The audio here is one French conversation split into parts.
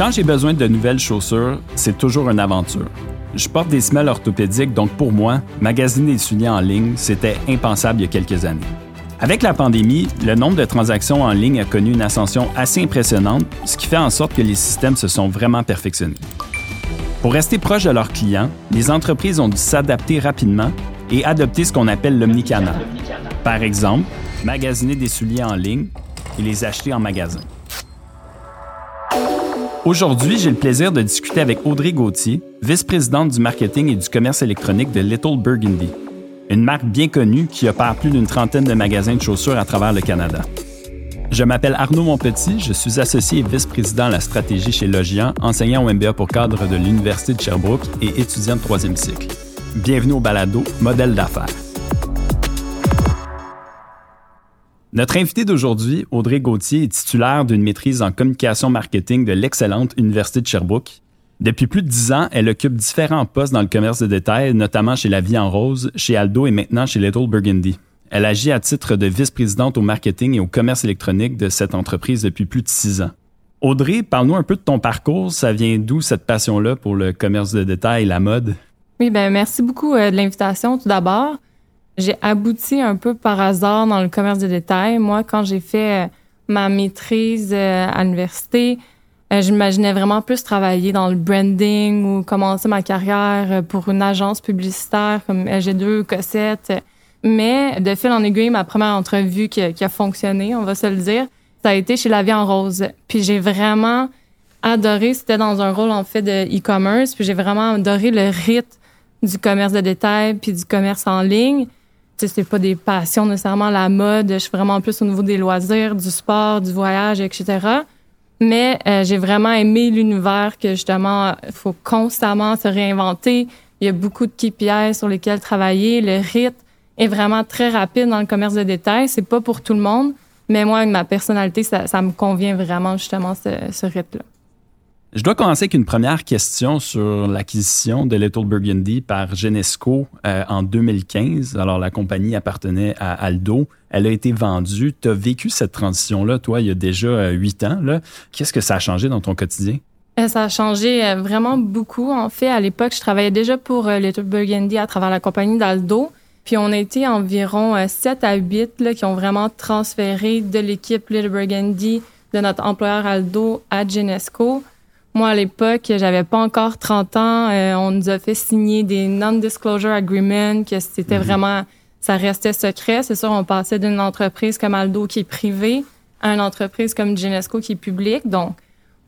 Quand j'ai besoin de nouvelles chaussures, c'est toujours une aventure. Je porte des semelles orthopédiques, donc pour moi, magasiner des souliers en ligne, c'était impensable il y a quelques années. Avec la pandémie, le nombre de transactions en ligne a connu une ascension assez impressionnante, ce qui fait en sorte que les systèmes se sont vraiment perfectionnés. Pour rester proche de leurs clients, les entreprises ont dû s'adapter rapidement et adopter ce qu'on appelle l'omnicanal. Par exemple, magasiner des souliers en ligne et les acheter en magasin. Aujourd'hui, j'ai le plaisir de discuter avec Audrey Gauthier, vice-présidente du marketing et du commerce électronique de Little Burgundy, une marque bien connue qui opère plus d'une trentaine de magasins de chaussures à travers le Canada. Je m'appelle Arnaud Monpetit, je suis associé et vice-président à la stratégie chez Logian, enseignant au MBA pour cadre de l'Université de Sherbrooke et étudiant de troisième cycle. Bienvenue au balado Modèle d'affaires. Notre invité d'aujourd'hui, Audrey Gauthier, est titulaire d'une maîtrise en communication marketing de l'excellente Université de Sherbrooke. Depuis plus de dix ans, elle occupe différents postes dans le commerce de détail, notamment chez La Vie en Rose, chez Aldo et maintenant chez Little Burgundy. Elle agit à titre de vice-présidente au marketing et au commerce électronique de cette entreprise depuis plus de six ans. Audrey, parle-nous un peu de ton parcours. Ça vient d'où cette passion-là pour le commerce de détail et la mode? Oui, ben merci beaucoup euh, de l'invitation tout d'abord. J'ai abouti un peu par hasard dans le commerce de détail. Moi, quand j'ai fait euh, ma maîtrise euh, à l'université, euh, j'imaginais vraiment plus travailler dans le branding ou commencer ma carrière pour une agence publicitaire comme LG2 Cossette. Mais de fil en aiguille, ma première entrevue qui a, fonctionné, on va se le dire, ça a été chez La Vie en Rose. Puis j'ai vraiment adoré, c'était dans un rôle en fait de e-commerce, puis j'ai vraiment adoré le rythme du commerce de détail puis du commerce en ligne c'est pas des passions nécessairement la mode. Je suis vraiment plus au niveau des loisirs, du sport, du voyage, etc. Mais euh, j'ai vraiment aimé l'univers que justement, il faut constamment se réinventer. Il y a beaucoup de KPI sur lesquels travailler. Le rythme est vraiment très rapide dans le commerce de détail. C'est pas pour tout le monde, mais moi, avec ma personnalité, ça, me convient vraiment justement ce, ce rythme-là. Je dois commencer avec une première question sur l'acquisition de Little Burgundy par Genesco euh, en 2015. Alors, la compagnie appartenait à Aldo. Elle a été vendue. Tu as vécu cette transition-là, toi, il y a déjà euh, huit ans. Qu'est-ce que ça a changé dans ton quotidien? Euh, ça a changé vraiment beaucoup. En fait, à l'époque, je travaillais déjà pour Little Burgundy à travers la compagnie d'Aldo. Puis on a été environ 7 à 8 là, qui ont vraiment transféré de l'équipe Little Burgundy de notre employeur Aldo à Genesco. Moi, à l'époque, j'avais pas encore 30 ans. Euh, on nous a fait signer des non-disclosure agreements, que c'était mhm. vraiment, ça restait secret. C'est sûr, on passait d'une entreprise comme Aldo qui est privée à une entreprise comme Genesco qui est publique. Donc,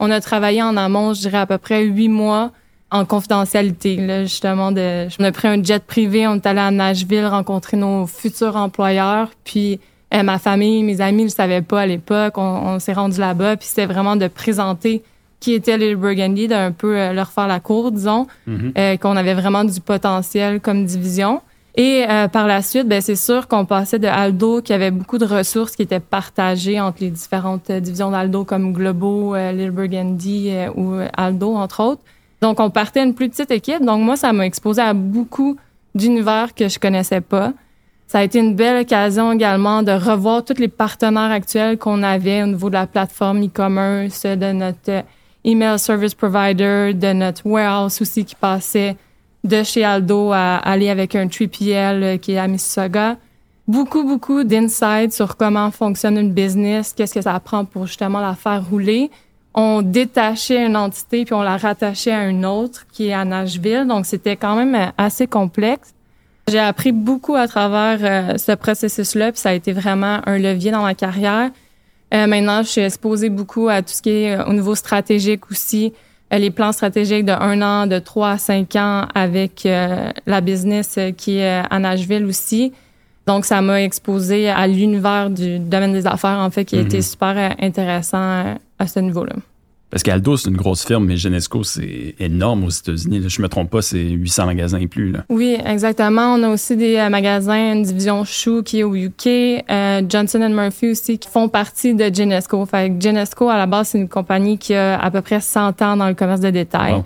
on a travaillé en amont, je dirais à peu près huit mois en confidentialité. Là, justement, de, on a pris un jet privé, on est allé à Nashville rencontrer nos futurs employeurs, puis euh, ma famille, mes amis ne le savaient pas à l'époque. On, on s'est rendu là-bas, puis c'était vraiment de présenter qui était les Burgundy, d'un peu euh, leur faire la cour, disons, mhm. euh, qu'on avait vraiment du potentiel comme division. Et euh, par la suite, ben, c'est sûr qu'on passait de Aldo, qui avait beaucoup de ressources qui étaient partagées entre les différentes divisions d'Aldo, comme Globo, Little Burgundy ou Aldo, entre autres. Donc, on partait une plus petite équipe. Donc, moi, ça m'a exposé à beaucoup d'univers que je connaissais pas. Ça a été une belle occasion également de revoir tous les partenaires actuels qu'on avait au niveau de la plateforme e-commerce, de notre email service provider, de notre warehouse aussi qui passait de chez Aldo à aller avec un 3PL euh, qui est à Mississauga. Beaucoup, beaucoup d'insights sur comment fonctionne une business, qu'est-ce que ça prend pour justement la faire rouler. On détachait une entité puis on la rattachait à une autre qui est à Nashville. Donc, c'était quand même euh, assez complexe. J'ai appris beaucoup à travers euh, ce processus-là, puis ça a été vraiment un levier dans ma carrière. Euh, maintenant, je suis exposée beaucoup à tout ce qui est euh, au niveau stratégique aussi, euh, les plans stratégiques de un an, de trois à cinq ans avec la business qui est à Nashville aussi. Donc, ça m'a exposé à l'univers du domaine des affaires, en fait, qui a été mm-hmm. super intéressant à ce niveau-là. Parce qu'Aldo, c'est une grosse firme, mais Genesco, c'est énorme aux États-Unis. Je me trompe pas, c'est 800 magasins et plus. Là. Oui, exactement. On a aussi des euh, magasins, une division Shoe qui est au UK, euh, Johnson Murphy aussi, qui font partie de Genesco. Fait que Genesco, à la base, c'est une compagnie qui a à peu près 100 ans dans le commerce de détail.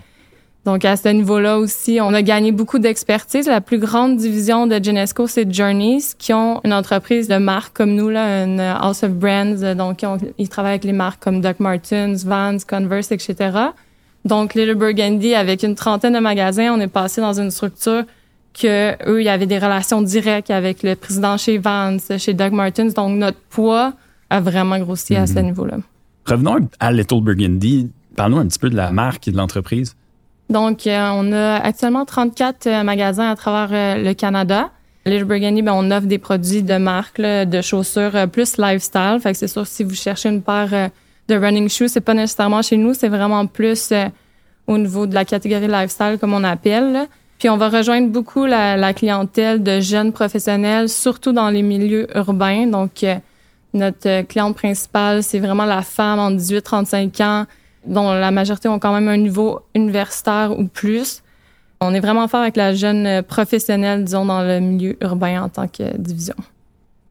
Donc, à ce niveau-là aussi, on a gagné beaucoup d'expertise. La plus grande division de Genesco, c'est Journeys, qui ont une entreprise de marque comme nous, là, une House of Brands. Donc, ils travaillent avec les marques comme Doc Martens, Vans, Converse, etc. Donc, Little Burgundy, avec une trentaine de magasins, on est passé dans une structure que eux, il y avait des relations directes avec le président chez Vans, chez Doug Martens. Donc, notre poids a vraiment grossi à ce mhm. niveau-là. Revenons à Little Burgundy. Parlons un petit peu de la marque et de l'entreprise. Donc, euh, on a actuellement 34 euh, magasins à travers euh, le Canada. Little Burgundy, ben, on offre des produits de marque, de chaussures plus lifestyle. Fait que c'est sûr, si vous cherchez une paire de running shoes, c'est pas nécessairement chez nous, c'est vraiment plus au niveau de la catégorie lifestyle, comme on appelle. Puis on va rejoindre beaucoup la, la, clientèle de jeunes professionnels, surtout dans les milieux urbains. Donc, notre cliente principale, c'est vraiment la femme en 18-35 ans, dont la majorité ont quand même un niveau universitaire ou plus. On est vraiment fort avec la jeune professionnelle, disons, dans le milieu urbain en tant que division.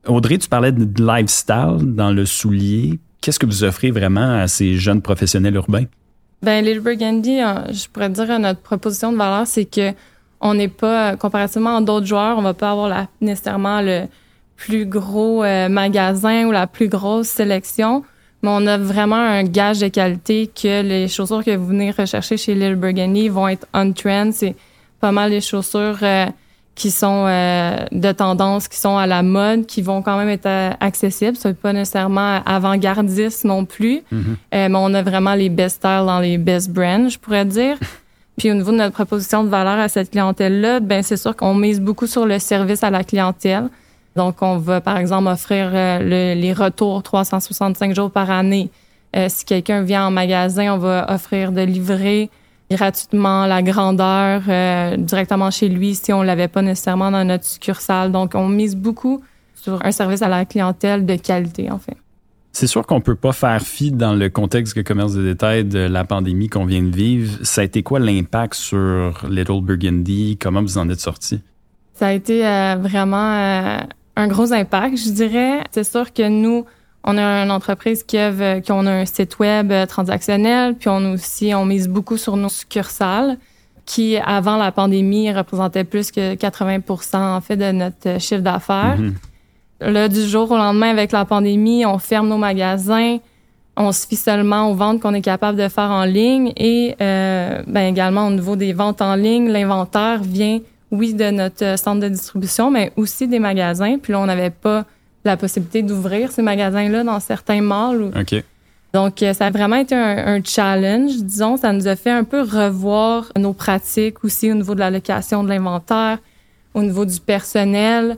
Audrey, tu parlais de lifestyle dans le soulier. Qu'est-ce que vous offrez vraiment à ces jeunes professionnels urbains? Ben, Little Burgundy, euh, je pourrais dire notre proposition de valeur, c'est que on n'est pas, comparativement à d'autres joueurs, on va pas avoir la, nécessairement le plus gros euh, magasin ou la plus grosse sélection mais on a vraiment un gage de qualité que les chaussures que vous venez rechercher chez Little Burgundy vont être on trend. C'est pas mal les chaussures euh, qui sont euh, de tendance, qui sont à la mode, qui vont quand même être euh, accessibles. C'est pas nécessairement avant-gardiste non plus, mm-hmm. mais on a vraiment les best styles dans les best brands, je pourrais dire. Puis au niveau de notre proposition de valeur à cette clientèle-là, ben c'est sûr qu'on mise beaucoup sur le service à la clientèle. Donc, on va, par exemple, offrir euh, les retours 365 jours par année. Euh, si quelqu'un vient en magasin, on va offrir de livrer gratuitement la grandeur euh, directement chez lui si on l'avait pas nécessairement dans notre succursale. Donc, on mise beaucoup sur un service à la clientèle de qualité, en fait. C'est sûr qu'on peut pas faire fi dans le contexte de commerce de détail de la pandémie qu'on vient de vivre. Ça a été quoi l'impact sur Little Burgundy? Comment vous en êtes sorti? Ça a été vraiment un gros impact, je dirais. C'est sûr que nous, on a une entreprise qui a, qui on a un site web euh, transactionnel, puis on aussi on mise beaucoup sur nos succursales qui avant la pandémie représentaient plus que 80% en fait de notre chiffre d'affaires. Mm-hmm. Là du jour au lendemain avec la pandémie, on ferme nos magasins, on se fie seulement aux ventes qu'on est capable de faire en ligne et euh, ben également au niveau des ventes en ligne, l'inventaire vient oui, de notre centre de distribution, mais aussi des magasins. Puis là, on n'avait pas la possibilité d'ouvrir ces magasins-là dans certains malls. OK. Donc, euh, ça a vraiment été un, challenge, disons. Ça nous a fait un peu revoir nos pratiques aussi au niveau de la location de l'inventaire, au niveau du personnel.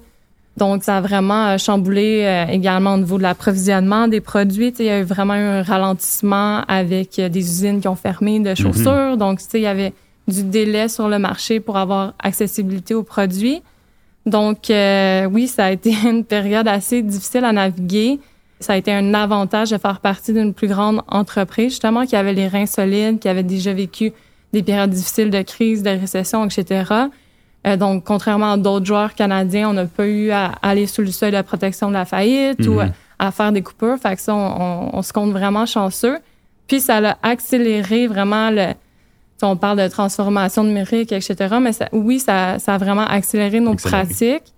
Donc, ça a vraiment euh, chamboulé euh, également au niveau de l'approvisionnement des produits. il y a eu vraiment un ralentissement avec des usines qui ont fermé de mhm. chaussures. Donc, tu sais, il y avait du délai sur le marché pour avoir accessibilité aux produits. Donc, euh, oui, ça a été une période assez difficile à naviguer. Ça a été un avantage de faire partie d'une plus grande entreprise, justement, qui avait les reins solides, qui avait déjà vécu des périodes difficiles de crise, de récession, etc. Euh, donc, contrairement à d'autres joueurs canadiens, on n'a pas eu à aller sous le seuil de protection de la faillite ou mhm. à faire des coupures. Fait que ça, on, on se compte vraiment chanceux. Puis, ça a accéléré vraiment le, on parle de transformation numérique, etc. Mais oui, ça, ça a vraiment accéléré nos pratiques.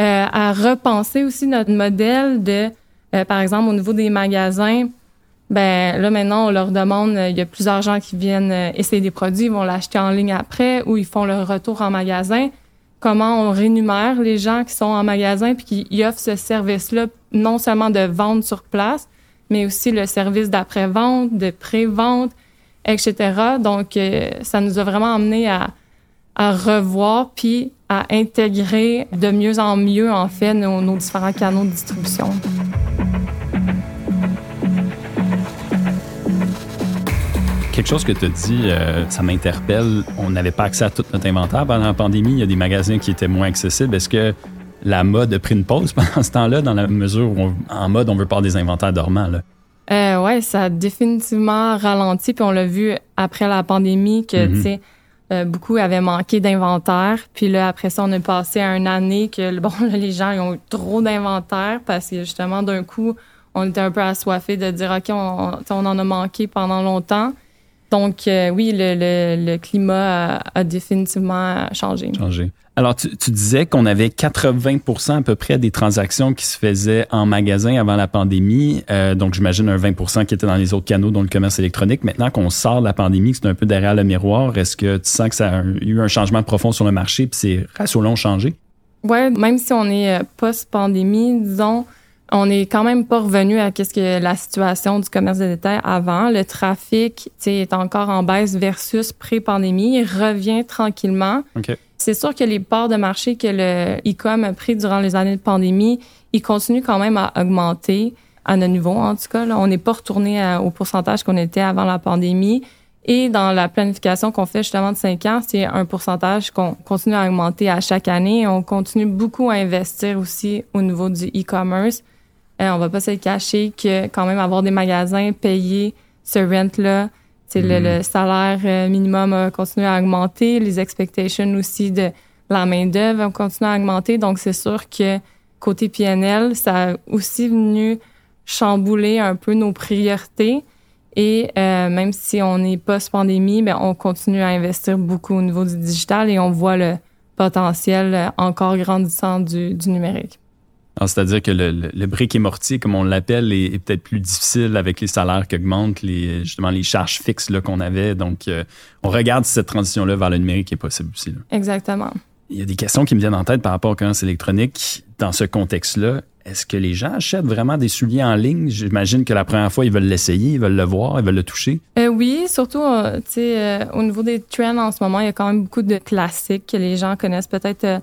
Euh, à repenser aussi notre modèle de, euh, par exemple, au niveau des magasins, ben là maintenant on leur demande, il y a plusieurs gens qui viennent euh, essayer des produits, ils vont l'acheter en ligne après ou ils font leur retour en magasin. Comment on rémunère les gens qui sont en magasin puis qui offrent ce service-là, non seulement de vente sur place, mais aussi le service d'après-vente, de pré-vente, etc. Donc, euh, ça nous a vraiment amené à, revoir puis à intégrer de mieux en mieux, en fait, nos, différents canaux de distribution. Quelque chose que tu as dit, euh, ça m'interpelle. On n'avait pas accès à tout notre inventaire pendant la pandémie. Il y a des magasins qui étaient moins accessibles. Est-ce que la mode a pris une pause pendant ce temps-là, dans la mesure où, en mode, on veut pas des inventaires dormants? Là? Euh, ouais, ça a définitivement ralenti. Puis on l'a vu après la pandémie que, mhm. tu sais, euh, beaucoup avaient manqué d'inventaire. Puis là, après ça, on est passé à une année que, bon, les gens ont eu trop d'inventaire parce que justement, d'un coup, on était un peu assoiffés de dire, OK, on, on en a manqué pendant longtemps. Donc, euh, oui, le, climat a, définitivement changé. Changé. Alors, tu, disais qu'on avait 80% à peu près des transactions qui se faisaient en magasin avant la pandémie. Euh, donc, j'imagine un 20% qui était dans les autres canaux, dont le commerce électronique. Maintenant qu'on sort de la pandémie, que c'est un peu derrière le miroir, est-ce que tu sens que ça a eu un changement profond sur le marché puis ces ratios-là ont changé? Oui, même si on est euh, post-pandémie, disons, on n'est quand même pas revenu à qu'est-ce que la situation du commerce de détail avant. Le trafic est encore en baisse versus pré-pandémie. Il revient tranquillement. C'est sûr que les parts de marché que le e-com a pris durant les années de pandémie, ils continuent quand même à augmenter à notre niveau. En tout cas, on n'est pas retourné au pourcentage qu'on était avant la pandémie. Et dans la planification qu'on fait justement de 5 ans, c'est un pourcentage qu'on continue à augmenter à chaque année. On continue beaucoup à investir aussi au niveau du e-commerce. On euh, on va pas se cacher que quand même avoir des magasins payés ce rent-là, c'est le, mm-hmm. salaire euh, minimum a continué à augmenter, les expectations aussi de la main-d'œuvre ont continué à augmenter. Donc, c'est sûr que côté PNL, ça a aussi venu chambouler un peu nos priorités. Et euh, même si on est post-pandémie, ben, on continue à investir beaucoup au niveau du digital et on voit le potentiel encore grandissant du numérique. Ah, c'est-à-dire que le, le, brick et mortier, comme on l'appelle, est, peut-être plus difficile avec les salaires qui augmentent, les, justement les charges fixes qu'on avait. Donc, euh, on regarde si cette transition-là vers le numérique est possible aussi. Exactement. Il y a des questions qui me viennent en tête par rapport au commerce électronique. Dans ce contexte-là, est-ce que les gens achètent vraiment des souliers en ligne? J'imagine que la première fois, ils veulent l'essayer, ils veulent le voir, ils veulent le toucher. Euh, oui, surtout, euh, tu sais, au niveau des trends en ce moment, il y a quand même beaucoup de classiques que les gens connaissent peut-être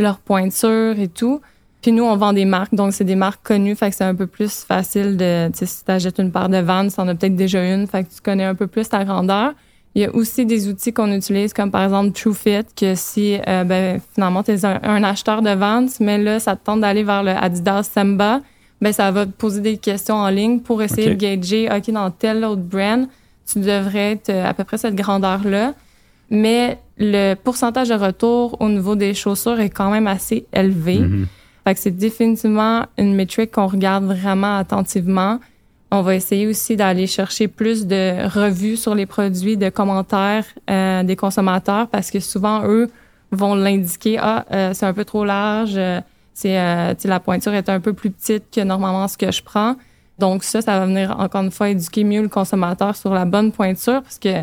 leur pointure et tout. Puis nous, on vend des marques, donc c'est des marques connues, fait que c'est un peu plus facile de, tu sais, si t'achètes une paire de Vans, t'en as peut-être déjà une, fait que tu connais un peu plus ta grandeur. Il y a aussi des outils qu'on utilise, comme par exemple TrueFit, que si, euh, ben, finalement, tu es un, acheteur de Vans, mais là, ça te tente d'aller vers le Adidas Samba, ben, ça va te poser des questions en ligne pour essayer de gager, OK, dans tel autre brand, tu devrais être à peu près cette grandeur-là. Mais le pourcentage de retour au niveau des chaussures est quand même assez élevé. Mm-hmm. Fait que c'est définitivement une métrique qu'on regarde vraiment attentivement. On va essayer aussi d'aller chercher plus de revues sur les produits, de commentaires euh, des consommateurs parce que souvent eux vont l'indiquer ah euh, c'est un peu trop large, euh, c'est la pointure est un peu plus petite que normalement ce que je prends. Donc ça ça va venir encore une fois éduquer mieux le consommateur sur la bonne pointure parce que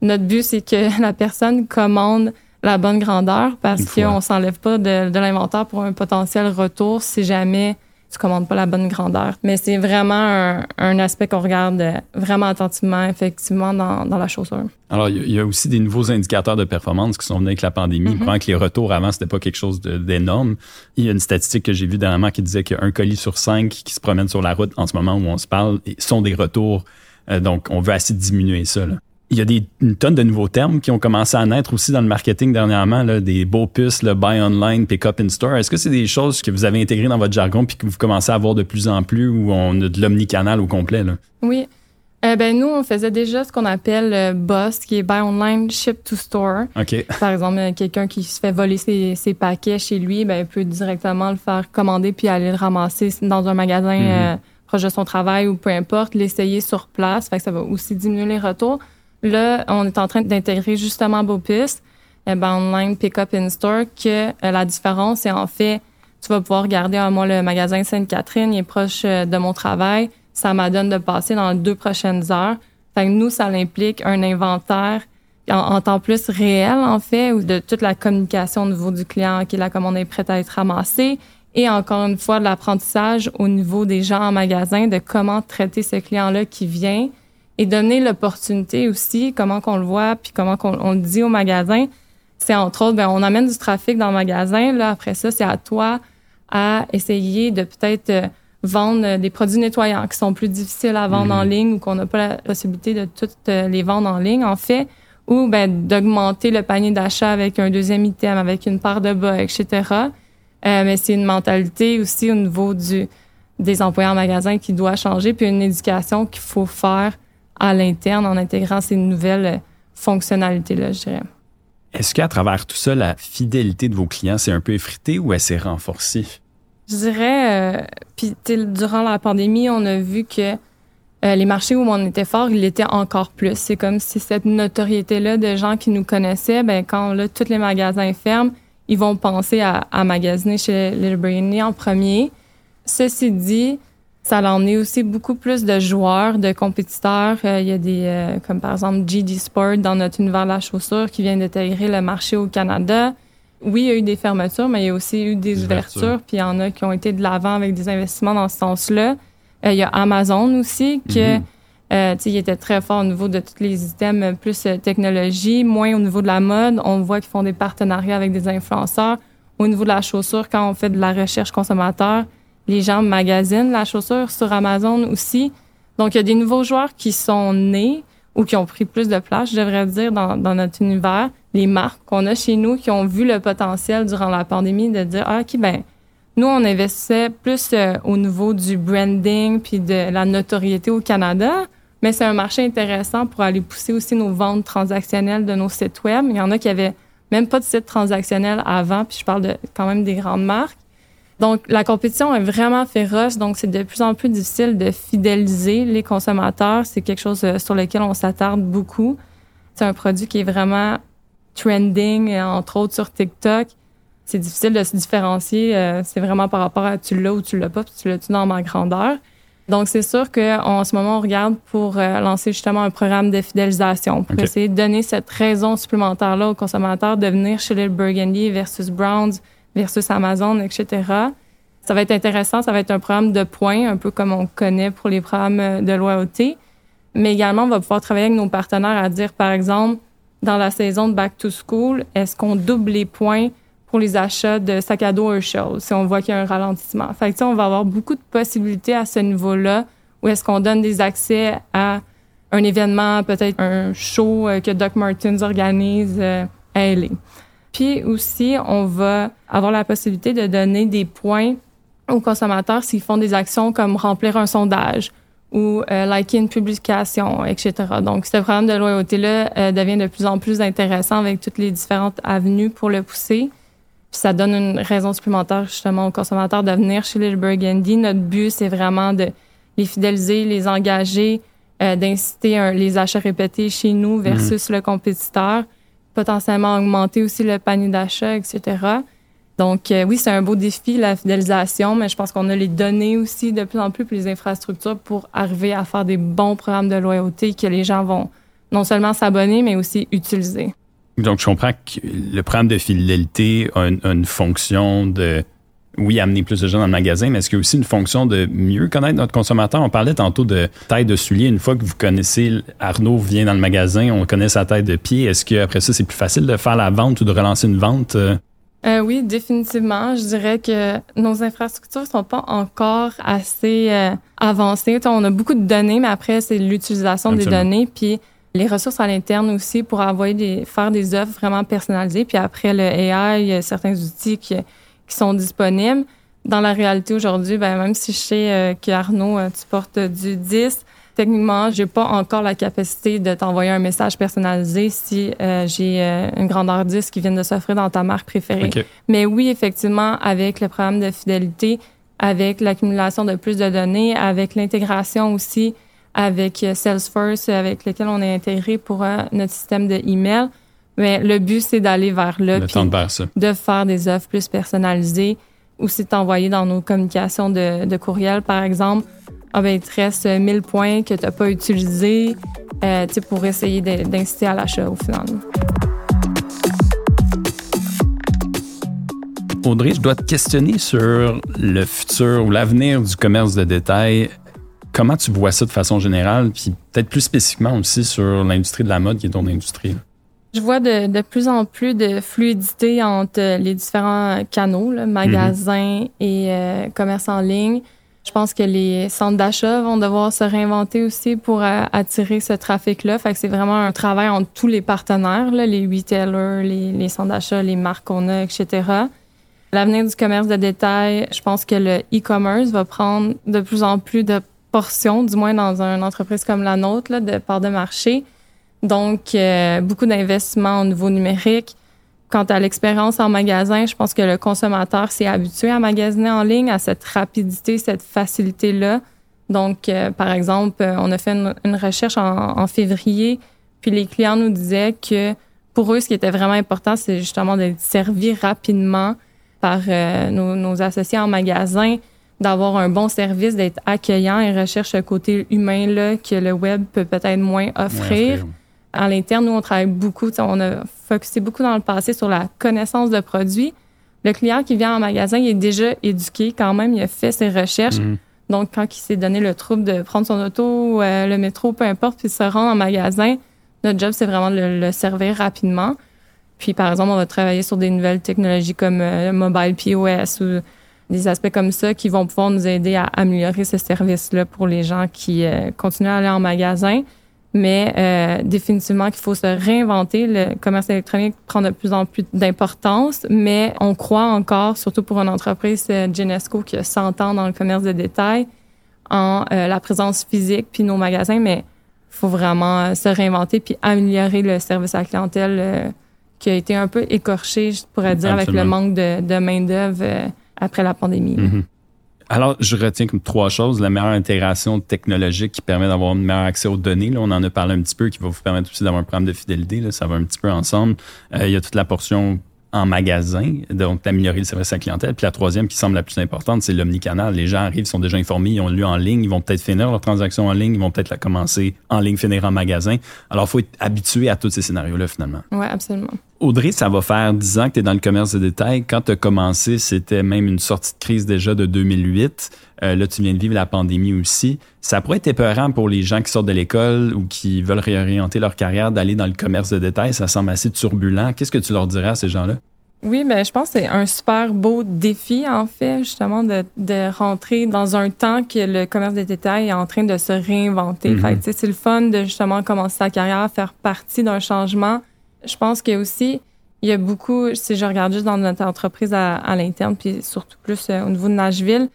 notre but c'est que la personne commande la bonne grandeur parce qu'on s'enlève pas de, l'inventaire pour un potentiel retour si jamais tu commandes pas la bonne grandeur. Mais c'est vraiment un, aspect qu'on regarde vraiment attentivement, effectivement, dans, la chaussure. Alors, il y a aussi des nouveaux indicateurs de performance qui sont venus avec la pandémie. Mm que les retours avant, c'était pas quelque chose d'énorme. Il y a une statistique que j'ai vue dernièrement qui disait qu'un colis sur cinq qui se promène sur la route en ce moment où on se parle sont des retours. Euh, donc, on veut assez diminuer ça. Là il y a des, une tonne de nouveaux termes qui ont commencé à naître aussi dans le marketing dernièrement, là, des beaux puces, le buy online, pick up in store. Est-ce que c'est des choses que vous avez intégrées dans votre jargon puis que vous commencez à voir de plus en plus où on a de l'omnicanal au complet? Là? Oui. Euh, ben nous, on faisait déjà ce qu'on appelle euh, BOSS, qui est Buy Online, Ship to Store. Par exemple, euh, quelqu'un qui se fait voler ses, ses, paquets chez lui, ben, il peut directement le faire commander puis aller le ramasser dans un magasin mm-hmm. proche de son travail ou peu importe, l'essayer sur place. Fait que ça va aussi diminuer les retours. Là, on est en train d'intégrer justement Beaupiste, eh ben, online pick-up in-store, que euh, la différence, c'est en fait, tu vas pouvoir regarder, moi, le magasin Sainte-Catherine, il est proche euh, de mon travail. Ça m'adonne de passer dans les deux prochaines heures. Fait que nous, ça implique un inventaire en, temps plus réel, en fait, ou de toute la communication au niveau du client, qui la commande est prête à être ramassée. Et encore une fois, de l'apprentissage au niveau des gens en magasin, de comment traiter ce client-là qui vient, et donner l'opportunité aussi, comment qu'on le voit, puis comment qu'on on le dit au magasin. C'est entre autres, ben, on amène du trafic dans le magasin. Là, après ça, c'est à toi à essayer de peut-être euh, vendre des produits nettoyants qui sont plus difficiles à vendre en mhm. ligne ou qu'on n'a pas la possibilité de toutes euh, les vendre en ligne, en fait, ou ben, d'augmenter le panier d'achat avec un deuxième item, avec une part de bas, etc. Euh, mais c'est une mentalité aussi au niveau du des employés en magasin qui doit changer, puis une éducation qu'il faut faire à l'interne en intégrant ces nouvelles fonctionnalités-là, je dirais. Est-ce qu'à travers tout ça, la fidélité de vos clients s'est un peu effritée ou elle s'est renforcée? Je dirais, euh, puis durant la pandémie, on a vu que euh, les marchés où on était fort, il était encore plus. C'est comme si cette notoriété-là de gens qui nous connaissaient, ben quand là, tous les magasins ferment, ils vont penser à, magasiner chez Little Brainy en premier. Ceci dit, ça a emmené aussi beaucoup plus de joueurs, de compétiteurs. Euh, il y a des, euh, comme par exemple GD Sport dans notre univers de la chaussure qui vient d'intégrer le marché au Canada. Oui, il y a eu des fermetures, mais il y a aussi eu des ouvertures. Puis il y en a qui ont été de l'avant avec des investissements dans ce sens-là. Euh, il y a Amazon aussi, que, mm il était très fort au niveau de tous les items plus technologie, moins au niveau de la mode. On voit qu'ils font des partenariats avec des influenceurs. Au niveau de la chaussure, quand on fait de la recherche consommateur, les gens magasinent la chaussure sur Amazon aussi. Donc, il y a des nouveaux joueurs qui sont nés ou qui ont pris plus de place, je devrais dire, dans, notre univers. Les marques qu'on a chez nous qui ont vu le potentiel durant la pandémie de dire, ah, OK, ben, nous, on investissait plus euh, au niveau du branding puis de la notoriété au Canada, mais c'est un marché intéressant pour aller pousser aussi nos ventes transactionnelles de nos sites web. Il y en a qui avaient même pas de site transactionnel avant, puis je parle quand même des grandes marques. Donc, la compétition est vraiment féroce, donc c'est de plus en plus difficile de fidéliser les consommateurs. C'est quelque chose euh, sur lequel on s'attarde beaucoup. C'est un produit qui est vraiment trending, euh, entre autres sur TikTok. C'est difficile de se différencier. Euh, c'est vraiment par rapport à tu l'as ou tu l'as pas, puis tu l'as-tu dans ma grandeur. Donc, c'est sûr qu'en ce moment, on regarde pour lancer justement un programme de fidélisation pour essayer de donner cette raison supplémentaire-là aux consommateurs de venir chez Little Burgundy versus Browns, versus Amazon, etc. Ça va être intéressant. Ça va être un programme de points, un peu comme on connaît pour les programmes de loyauté. Mais également, on va pouvoir travailler avec nos partenaires à dire, par exemple, dans la saison de Back to School, est-ce qu'on double les points pour les achats de sac à dos Herschel si on voit qu'il y a un ralentissement? Fait que, on va avoir beaucoup de possibilités à ce niveau-là où est-ce qu'on donne des accès à un événement, peut-être un show euh, que Doc Martens organise euh, à LA. Puis aussi, on va avoir la possibilité de donner des points aux consommateurs s'ils font des actions comme remplir un sondage ou euh, liker une publication, etc. Donc, ce programme de loyauté-là euh, devient de plus en plus intéressant avec toutes les différentes avenues pour le pousser. Puis ça donne une raison supplémentaire justement aux consommateurs de venir chez Little Burgundy. Notre but, c'est vraiment de les fidéliser, les engager, euh, d'inciter les achats répétés chez nous versus le compétiteur potentiellement augmenter aussi le panier d'achat, etc. Donc euh, oui, c'est un beau défi, la fidélisation, mais je pense qu'on a les données aussi de plus en plus, pour les infrastructures pour arriver à faire des bons programmes de loyauté que les gens vont non seulement s'abonner, mais aussi utiliser. Donc, je comprends que le programme de fidélité a une fonction de oui, amener plus de gens dans le magasin, mais est-ce qu'il y a aussi une fonction de mieux connaître notre consommateur? On parlait tantôt de taille de soulier. Une fois que vous connaissez, Arnaud vient dans le magasin, on connaît sa taille de pied. Est-ce qu'après ça, c'est plus facile de faire la vente ou de relancer une vente? Euh, oui, définitivement. Je dirais que nos infrastructures sont pas encore assez euh, avancées. on a beaucoup de données, mais après, c'est l'utilisation des données. Puis les ressources à l'interne aussi pour envoyer des, faire des offres vraiment personnalisées. Puis après, le AI, il y a certains outils qui qui sont disponibles. Dans la réalité aujourd'hui, ben, même si je sais euh, qu'Arnaud, euh, tu portes du 10, techniquement, j'ai pas encore la capacité de t'envoyer un message personnalisé si euh, j'ai une grandeur 10 qui vient de s'offrir dans ta marque préférée. Mais oui, effectivement, avec le programme de fidélité, avec l'accumulation de plus de données, avec l'intégration aussi avec Salesforce, avec lequel on est intégré pour notre système de email, mais le but, c'est d'aller vers là. Le temps de faire ça. De faire des offres plus personnalisées ou c'est d'envoyer dans nos communications de, de, courriel, par exemple. Ah ben, il te reste 1000 points que tu n'as pas utilisés euh, pour essayer d'inciter à l'achat au final. Audrey, je dois te questionner sur le futur ou l'avenir du commerce de détail. Comment tu vois ça de façon générale, puis peut-être plus spécifiquement aussi sur l'industrie de la mode qui est ton industrie? Je vois de, de, plus en plus de fluidité entre les différents canaux, magasins mhm. et euh, commerce en ligne. Je pense que les centres d'achat vont devoir se réinventer aussi pour euh, attirer ce trafic-là. Fait que c'est vraiment un travail entre tous les partenaires, là, les retailers, les, les centres d'achat, les marques qu'on a, etc. L'avenir du commerce de détail, je pense que le e-commerce va prendre de plus en plus de portions, du moins dans une entreprise comme la nôtre, là, de part de marché. Donc, euh, beaucoup d'investissements au niveau numérique. Quant à l'expérience en magasin, je pense que le consommateur s'est habitué à magasiner en ligne, à cette rapidité, cette facilité-là. Donc, euh, par exemple, euh, on a fait une, recherche en, février, puis les clients nous disaient que pour eux, ce qui était vraiment important, c'est justement d'être servi rapidement par euh, nos, associés en magasin, d'avoir un bon service, d'être accueillant et recherche le côté humain là, que le web peut peut-être moins offrir. À l'interne, nous, on travaille beaucoup, on a focusé beaucoup dans le passé sur la connaissance de produits. Le client qui vient en magasin, il est déjà éduqué quand même, il a fait ses recherches. Mhm. Donc, quand il s'est donné le trouble de prendre son auto, euh, le métro, peu importe, puis se rendre en magasin, notre job, c'est vraiment de le, servir rapidement. Puis, par exemple, on va travailler sur des nouvelles technologies comme euh, mobile POS ou des aspects comme ça qui vont pouvoir nous aider à améliorer ce service-là pour les gens qui euh, continuent à aller en magasin mais euh, définitivement qu'il faut se réinventer. Le commerce électronique prend de plus en plus d'importance, mais on croit encore, surtout pour une entreprise euh, Genesco qui a 100 ans dans le commerce de détail, en euh, la présence physique puis nos magasins, mais faut vraiment se réinventer puis améliorer le service à la clientèle qui a été un peu écorché, je pourrais dire, avec le manque de, de main-d'œuvre après la pandémie. Mm-hmm. Alors, je retiens comme trois choses. La meilleure intégration technologique qui permet d'avoir un meilleur accès aux données. Là, on en a parlé un petit peu, qui va vous permettre aussi d'avoir un programme de fidélité. Là, ça va un petit peu ensemble. Euh, il y a toute la portion en magasin, donc d'améliorer le service à la clientèle. Puis la troisième, qui semble la plus importante, c'est l'omnicanal. Les gens arrivent, sont déjà informés, ils ont lu en ligne, ils vont peut-être finir leur transaction en ligne, ils vont peut-être la commencer en ligne, finir en magasin. Alors, il faut être habitué à tous ces scénarios-là, finalement. Oui, absolument. Audrey, ça va faire 10 ans que tu es dans le commerce de détail. Quand tu as commencé, c'était même une sortie de crise déjà de 2008. Euh, là, tu viens de vivre la pandémie aussi. Ça pourrait être épeurant pour les gens qui sortent de l'école ou qui veulent réorienter leur carrière d'aller dans le commerce de détail. Ça semble assez turbulent. Qu'est-ce que tu leur dirais à ces gens-là? Oui, ben je pense que c'est un super beau défi, en fait, justement, de, de rentrer dans un temps que le commerce de détail est en train de se réinventer. Mm-hmm. Fait c'est le fun de justement commencer sa carrière, faire partie d'un changement. Je pense a aussi, il y a beaucoup, si je regarde juste dans notre entreprise à, à l'interne, puis surtout plus euh, au niveau de Nashville,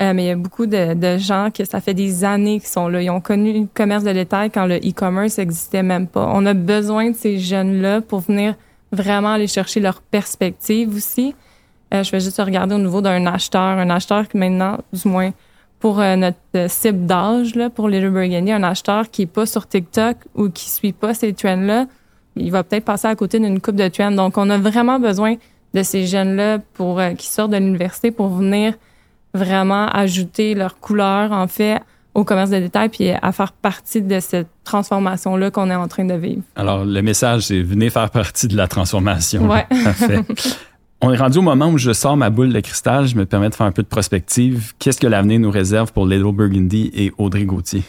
euh, mais il y a beaucoup de, de, gens que ça fait des années qu'ils sont là. Ils ont connu le commerce de détail quand le e-commerce existait même pas. On a besoin de ces jeunes-là pour venir vraiment aller chercher leur perspective aussi. Euh, je vais juste regarder au niveau d'un acheteur. Un acheteur qui maintenant, du moins pour euh, notre cible d'âge, là, pour Little Burgundy, un acheteur qui est pas sur TikTok ou qui suit pas ces trends-là, il va peut-être passer à côté d'une coupe de trends. Donc, on a vraiment besoin de ces jeunes-là pour qui sortent de l'université pour venir vraiment ajouter leur couleur, en fait, au commerce de détail puis à faire partie de cette transformation-là qu'on est en train de vivre. Alors, le message, c'est venez faire partie de la transformation. Ouais. On est rendu au moment où je sors ma boule de cristal, je me permets de faire un peu de prospective. Qu'est-ce que l'avenir nous réserve pour Little Burgundy et Audrey Gauthier?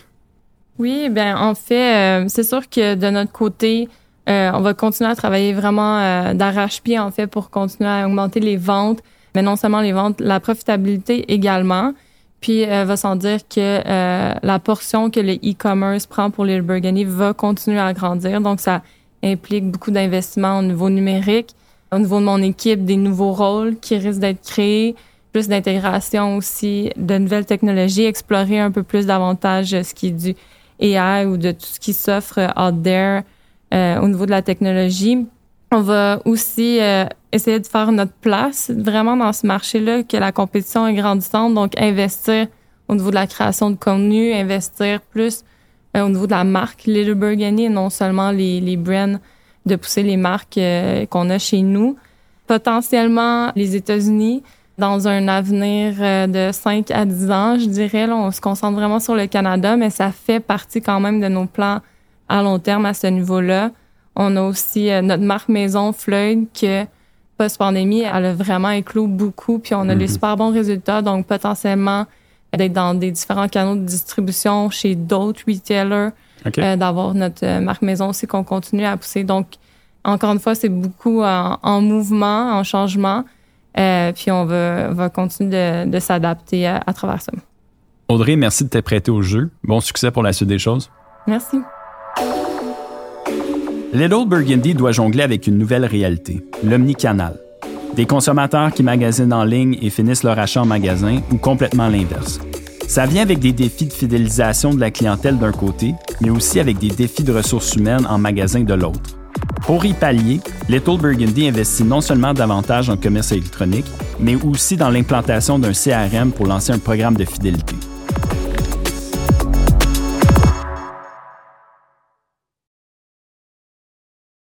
Oui, bien, en fait, euh, c'est sûr que de notre côté, euh, on va continuer à travailler vraiment euh, d'arrache-pied, en fait, pour continuer à augmenter les ventes, mais non seulement les ventes, la profitabilité également. Puis elle va sans dire que euh, la portion que le e-commerce prend pour les Burgundy va continuer à grandir. Donc ça implique beaucoup d'investissements au niveau numérique, au niveau de mon équipe, des nouveaux rôles qui risquent d'être créés, plus d'intégration aussi de nouvelles technologies, explorer un peu plus davantage ce qui est du AI ou de tout ce qui s'offre out there euh, au niveau de la technologie. On va aussi euh, essayer de faire notre place vraiment dans ce marché-là, que la compétition est grandissante, donc investir au niveau de la création de contenu, investir plus euh, au niveau de la marque Little Burgundy non seulement les, les brands, de pousser les marques euh, qu'on a chez nous. Potentiellement les États-Unis dans un avenir de 5 à 10 ans, je dirais. On se concentre vraiment sur le Canada, mais ça fait partie quand même de nos plans à long terme à ce niveau-là. On a aussi euh, notre marque maison Floyd que post-pandémie, elle a vraiment éclos beaucoup, puis on a des mhm. super bons résultats, donc potentiellement d'être dans des différents canaux de distribution chez d'autres retailers, euh, d'avoir notre euh, marque maison aussi qu'on continue à pousser. Donc, encore une fois, c'est beaucoup en, mouvement, en changement, puis on va, va continuer de, s'adapter à, à travers ça. Audrey, merci de t'être prêtée au jeu. Bon succès pour la suite des choses. Merci. Little Burgundy doit jongler avec une nouvelle réalité, l'omnicanal. Des consommateurs qui magasinent en ligne et finissent leur achat en magasin ou complètement l'inverse. Ça vient avec des défis de fidélisation de la clientèle d'un côté, mais aussi avec des défis de ressources humaines en magasin de l'autre. Pour y pallier, Little Burgundy investit non seulement davantage en commerce électronique, mais aussi dans l'implantation d'un CRM pour lancer un programme de fidélité.